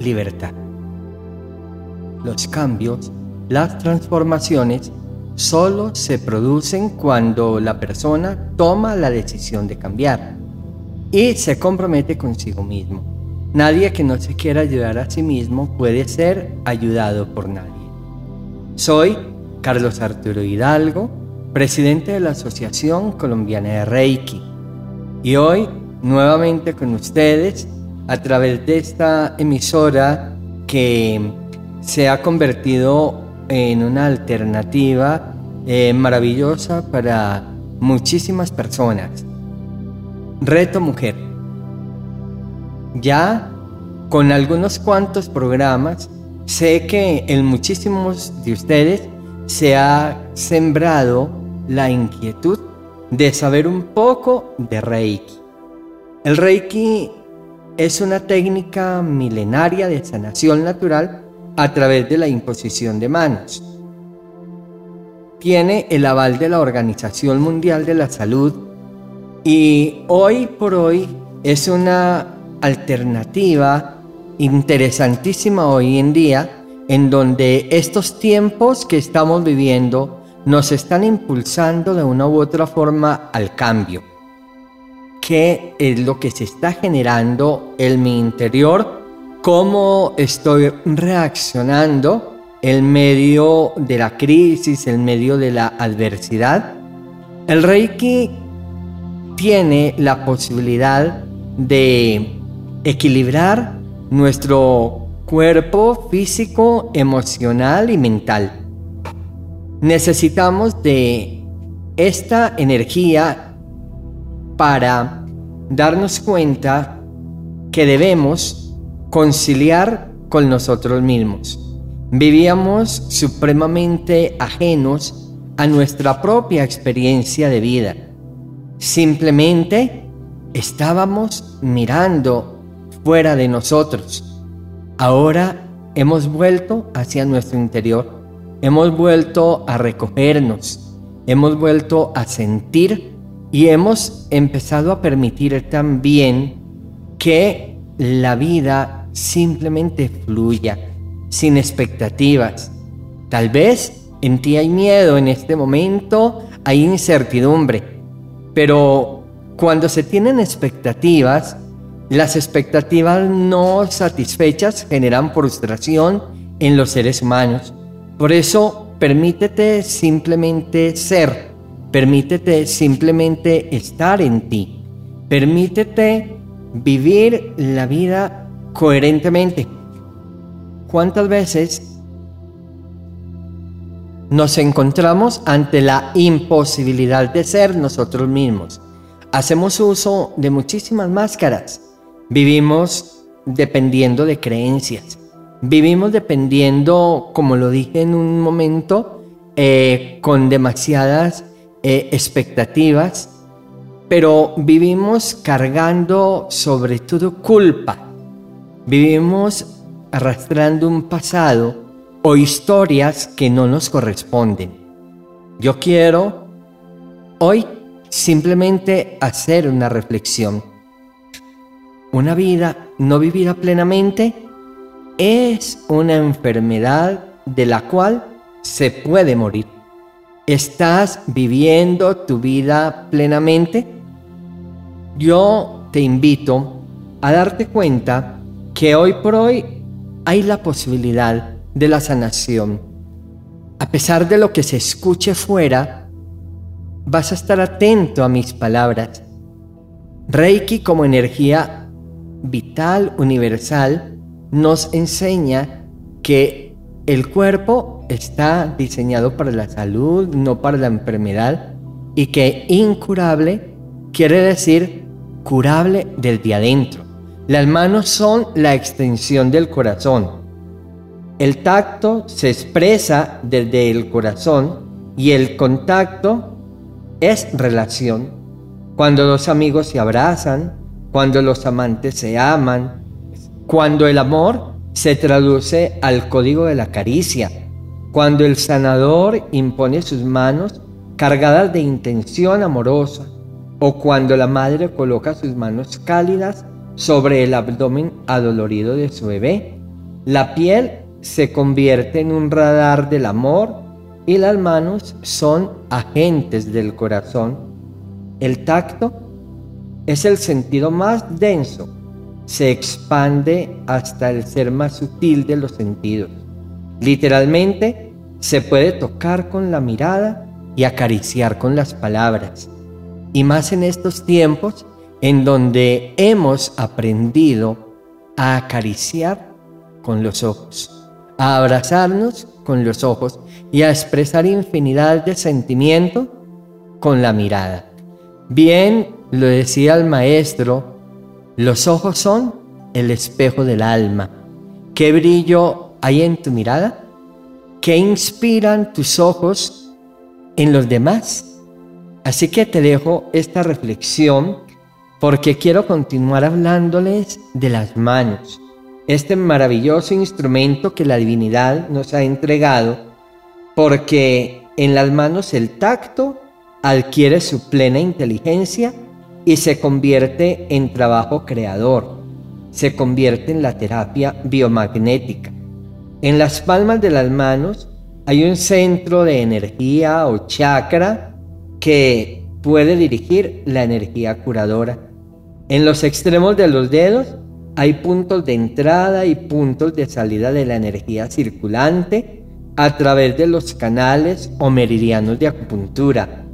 libertad. Los cambios, las transformaciones, solo se producen cuando la persona toma la decisión de cambiar y se compromete consigo mismo. Nadie que no se quiera ayudar a sí mismo puede ser ayudado por nadie. Soy Carlos Arturo Hidalgo, presidente de la Asociación Colombiana de Reiki. Y hoy, nuevamente con ustedes, a través de esta emisora que se ha convertido en una alternativa eh, maravillosa para muchísimas personas. Reto Mujer. Ya con algunos cuantos programas Sé que en muchísimos de ustedes se ha sembrado la inquietud de saber un poco de Reiki. El Reiki es una técnica milenaria de sanación natural a través de la imposición de manos. Tiene el aval de la Organización Mundial de la Salud y hoy por hoy es una alternativa interesantísima hoy en día, en donde estos tiempos que estamos viviendo nos están impulsando de una u otra forma al cambio. ¿Qué es lo que se está generando en mi interior? ¿Cómo estoy reaccionando en medio de la crisis, en medio de la adversidad? El Reiki tiene la posibilidad de equilibrar nuestro cuerpo físico, emocional y mental. Necesitamos de esta energía para darnos cuenta que debemos conciliar con nosotros mismos. Vivíamos supremamente ajenos a nuestra propia experiencia de vida. Simplemente estábamos mirando fuera de nosotros. Ahora hemos vuelto hacia nuestro interior, hemos vuelto a recogernos, hemos vuelto a sentir y hemos empezado a permitir también que la vida simplemente fluya, sin expectativas. Tal vez en ti hay miedo en este momento, hay incertidumbre, pero cuando se tienen expectativas, las expectativas no satisfechas generan frustración en los seres humanos. Por eso, permítete simplemente ser, permítete simplemente estar en ti, permítete vivir la vida coherentemente. ¿Cuántas veces nos encontramos ante la imposibilidad de ser nosotros mismos? Hacemos uso de muchísimas máscaras Vivimos dependiendo de creencias. Vivimos dependiendo, como lo dije en un momento, eh, con demasiadas eh, expectativas, pero vivimos cargando sobre todo culpa. Vivimos arrastrando un pasado o historias que no nos corresponden. Yo quiero hoy simplemente hacer una reflexión una vida no vivida plenamente es una enfermedad de la cual se puede morir. ¿Estás viviendo tu vida plenamente? Yo te invito a darte cuenta que hoy por hoy hay la posibilidad de la sanación. A pesar de lo que se escuche fuera, vas a estar atento a mis palabras. Reiki como energía vital universal nos enseña que el cuerpo está diseñado para la salud, no para la enfermedad, y que incurable quiere decir curable del de adentro. Las manos son la extensión del corazón. El tacto se expresa desde el corazón y el contacto es relación. Cuando los amigos se abrazan, cuando los amantes se aman, cuando el amor se traduce al código de la caricia, cuando el sanador impone sus manos cargadas de intención amorosa, o cuando la madre coloca sus manos cálidas sobre el abdomen adolorido de su bebé. La piel se convierte en un radar del amor y las manos son agentes del corazón. El tacto es el sentido más denso, se expande hasta el ser más sutil de los sentidos. Literalmente, se puede tocar con la mirada y acariciar con las palabras. Y más en estos tiempos en donde hemos aprendido a acariciar con los ojos, a abrazarnos con los ojos y a expresar infinidad de sentimientos con la mirada. Bien lo decía el maestro, los ojos son el espejo del alma. ¿Qué brillo hay en tu mirada? ¿Qué inspiran tus ojos en los demás? Así que te dejo esta reflexión porque quiero continuar hablándoles de las manos, este maravilloso instrumento que la divinidad nos ha entregado, porque en las manos el tacto adquiere su plena inteligencia y se convierte en trabajo creador, se convierte en la terapia biomagnética. En las palmas de las manos hay un centro de energía o chakra que puede dirigir la energía curadora. En los extremos de los dedos hay puntos de entrada y puntos de salida de la energía circulante a través de los canales o meridianos de acupuntura.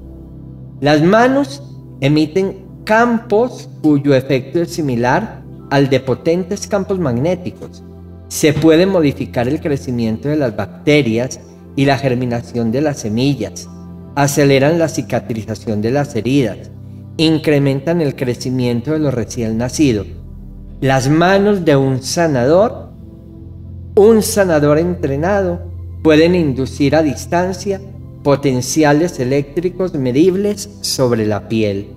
Las manos emiten campos cuyo efecto es similar al de potentes campos magnéticos. Se puede modificar el crecimiento de las bacterias y la germinación de las semillas. Aceleran la cicatrización de las heridas incrementan el crecimiento de los recién nacidos. Las manos de un sanador, un sanador entrenado, pueden inducir a distancia potenciales eléctricos medibles sobre la piel.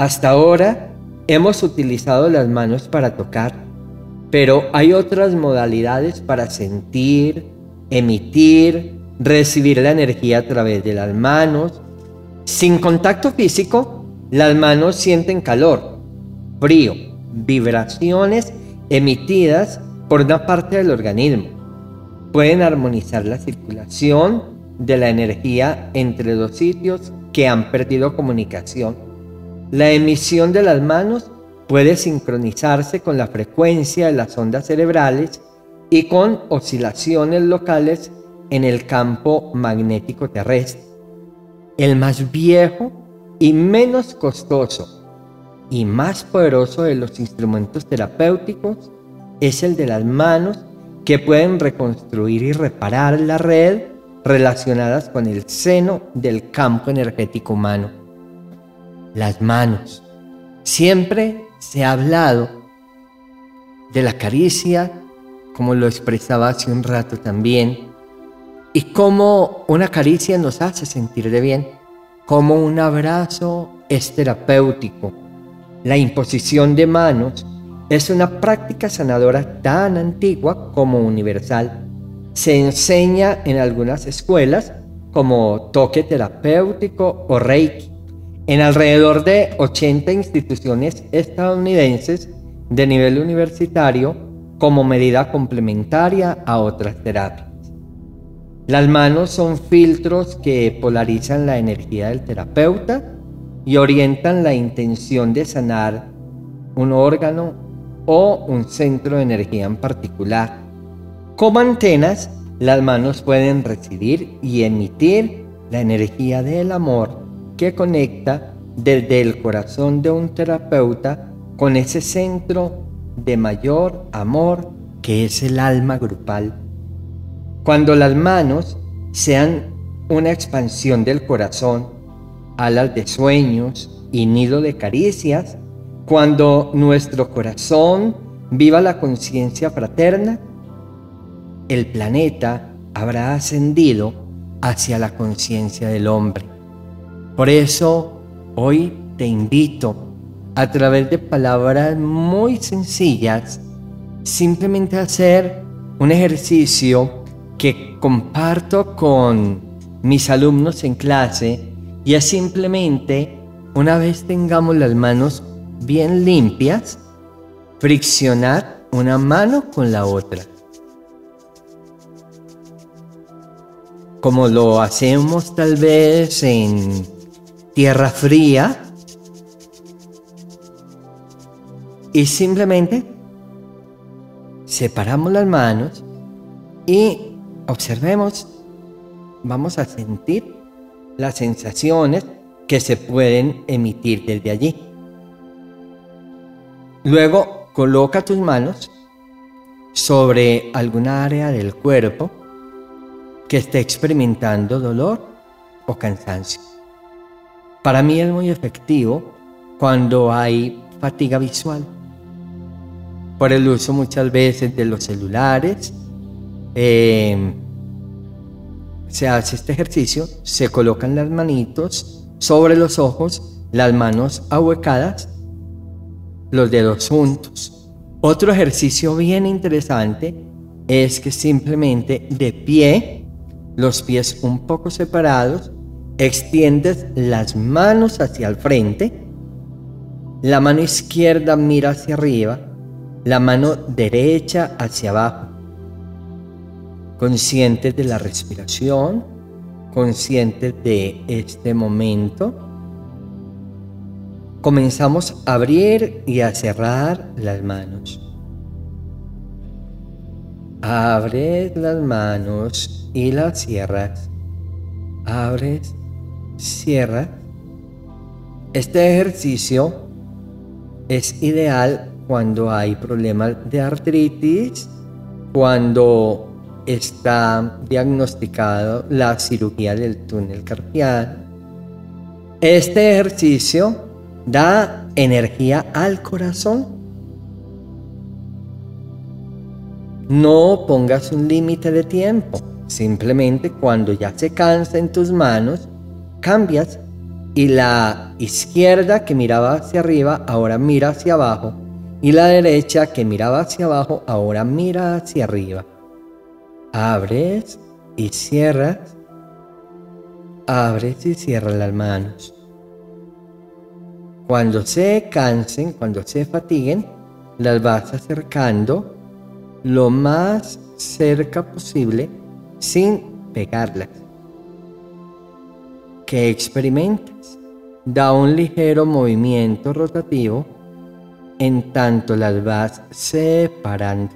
Hasta ahora hemos utilizado las manos para tocar, pero hay otras modalidades para sentir, emitir, recibir la energía a través de las manos. Sin contacto físico, las manos sienten calor, frío, vibraciones emitidas por una parte del organismo. Pueden armonizar la circulación de la energía entre dos sitios que han perdido comunicación. La emisión de las manos puede sincronizarse con la frecuencia de las ondas cerebrales y con oscilaciones locales en el campo magnético terrestre. El más viejo y menos costoso y más poderoso de los instrumentos terapéuticos es el de las manos que pueden reconstruir y reparar la red relacionadas con el seno del campo energético humano. Las manos. Siempre se ha hablado de la caricia, como lo expresaba hace un rato también, y cómo una caricia nos hace sentir de bien como un abrazo es terapéutico. La imposición de manos es una práctica sanadora tan antigua como universal. Se enseña en algunas escuelas como toque terapéutico o reiki, en alrededor de 80 instituciones estadounidenses de nivel universitario como medida complementaria a otras terapias. Las manos son filtros que polarizan la energía del terapeuta y orientan la intención de sanar un órgano o un centro de energía en particular. Como antenas, las manos pueden recibir y emitir la energía del amor que conecta desde el corazón de un terapeuta con ese centro de mayor amor que es el alma grupal. Cuando las manos sean una expansión del corazón, alas de sueños y nido de caricias, Cuando nuestro corazón viva la conciencia fraterna, el planeta habrá ascendido hacia la conciencia del hombre. Por eso hoy te invito a través de palabras muy sencillas, simplemente a hacer un ejercicio que comparto con mis alumnos en clase y es simplemente una vez tengamos las manos bien limpias, friccionar una mano con la otra. Como lo hacemos tal vez en tierra fría. Y simplemente separamos las manos y observemos, vamos a sentir las sensaciones que se pueden emitir desde allí. Luego coloca tus manos sobre alguna área del cuerpo que esté experimentando dolor o cansancio. Para mí es muy efectivo cuando hay fatiga visual por el uso muchas veces de los celulares. Eh, se hace este ejercicio, se colocan las manitos sobre los ojos, las manos ahuecadas los dedos juntos. Otro ejercicio bien interesante es que simplemente de pie, los pies un poco separados, extiendes las manos hacia el frente, la mano izquierda mira hacia arriba, la mano derecha hacia abajo. Conscientes de la respiración, conscientes de este momento comenzamos a abrir y a cerrar las manos. Abres las manos y las cierras. Abres, cierras. Este ejercicio es ideal cuando hay problemas de artritis, cuando está diagnosticado la cirugía del túnel carpiano. Este ejercicio da energía al corazón. No pongas un límite de tiempo. Simplemente cuando ya se cansa en tus manos, cambias y la izquierda que miraba hacia arriba ahora mira hacia abajo y la derecha que miraba hacia abajo ahora mira hacia arriba. Abres y cierras. Abres y cierras las manos. Cuando se cansen, cuando se fatiguen, las vas acercando lo más cerca posible sin pegarlas. Que experimentes. Da un ligero movimiento rotativo en tanto las vas separando.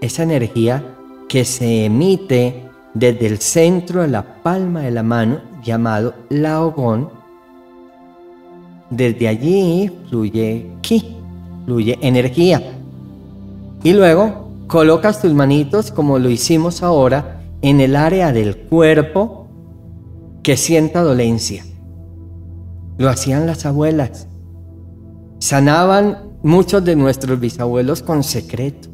Esa energía que se emite desde el centro de la palma de la mano llamado Laogón. Desde allí fluye ki, fluye energía. Y luego colocas tus manitos como lo hicimos ahora en el área del cuerpo que sienta dolencia. Lo hacían las abuelas. Sanaban muchos de nuestros bisabuelos con secreto.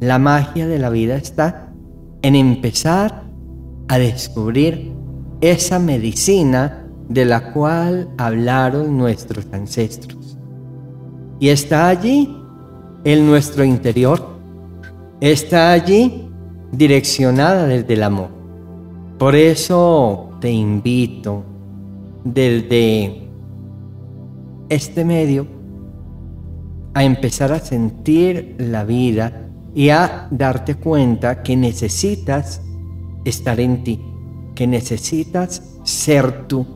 La magia de la vida está en empezar a descubrir esa medicina de la cual hablaron nuestros ancestros. Y está allí en nuestro interior, está allí direccionada desde el amor. Por eso te invito desde este medio a empezar a sentir la vida y a darte cuenta que necesitas estar en ti, que necesitas ser tú,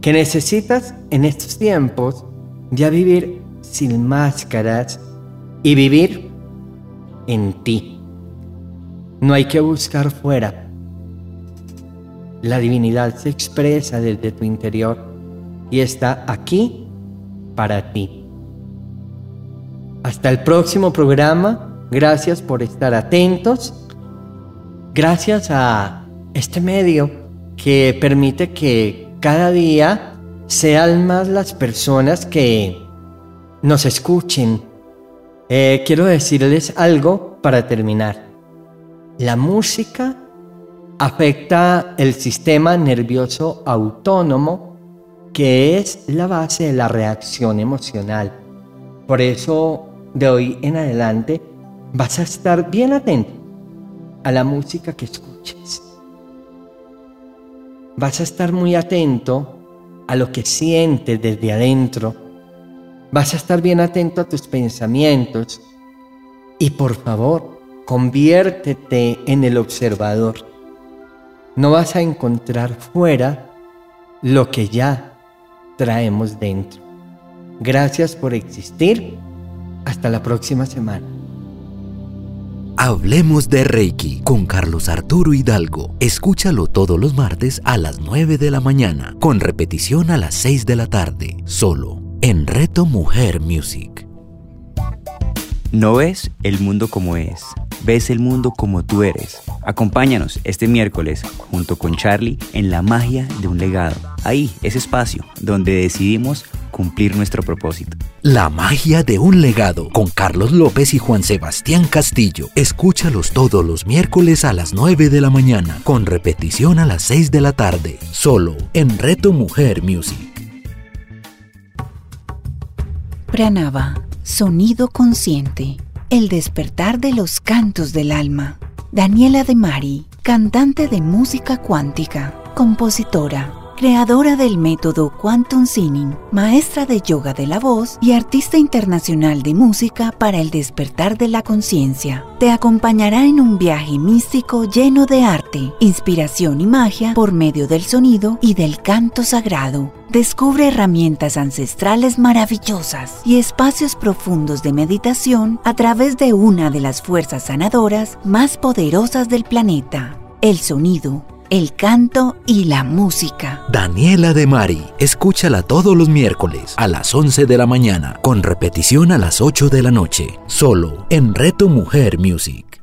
que necesitas en estos tiempos ya vivir sin máscaras y vivir en ti. No hay que buscar fuera. La divinidad se expresa desde tu interior y está aquí para ti. Hasta el próximo programa Gracias por estar atentos. Gracias a este medio que permite que cada día sean más las personas que nos escuchen. Eh, quiero decirles algo para terminar. La música afecta el sistema nervioso autónomo, que es la base de la reacción emocional. Por eso, de hoy en adelante, vas a estar bien atento a la música que escuches. Vas a estar muy atento a lo que sientes desde adentro. Vas a estar bien atento a tus pensamientos. Y por favor, conviértete en el observador. No vas a encontrar fuera lo que ya traemos dentro. Gracias por existir. Hasta la próxima semana. Hablemos de Reiki con Carlos Arturo Hidalgo. Escúchalo todos los martes a las 9 de la mañana, con repetición a las 6 de la tarde, solo en Reto Mujer Music. No ves el mundo como es, ves el mundo como tú eres. Acompáñanos este miércoles junto con Charlie en La magia de un legado. Ahí, ese espacio donde decidimos cumplir nuestro propósito. La magia de un legado con Carlos López y Juan Sebastián Castillo. Escúchalos todos los miércoles a las 9 de la mañana, con repetición a las 6 de la tarde, solo en Reto Mujer Music. Pranava, sonido consciente, el despertar de los cantos del alma. Daniela De Mari, cantante de música cuántica, compositora creadora del método Quantum Singing, maestra de yoga de la voz y artista internacional de música para el despertar de la conciencia. Te acompañará en un viaje místico lleno de arte, inspiración y magia por medio del sonido y del canto sagrado. Descubre herramientas ancestrales maravillosas y espacios profundos de meditación a través de una de las fuerzas sanadoras más poderosas del planeta, el sonido el canto y la música. Daniela de Mari, escúchala todos los miércoles a las 11 de la mañana, con repetición a las 8 de la noche, solo en Reto Mujer Music.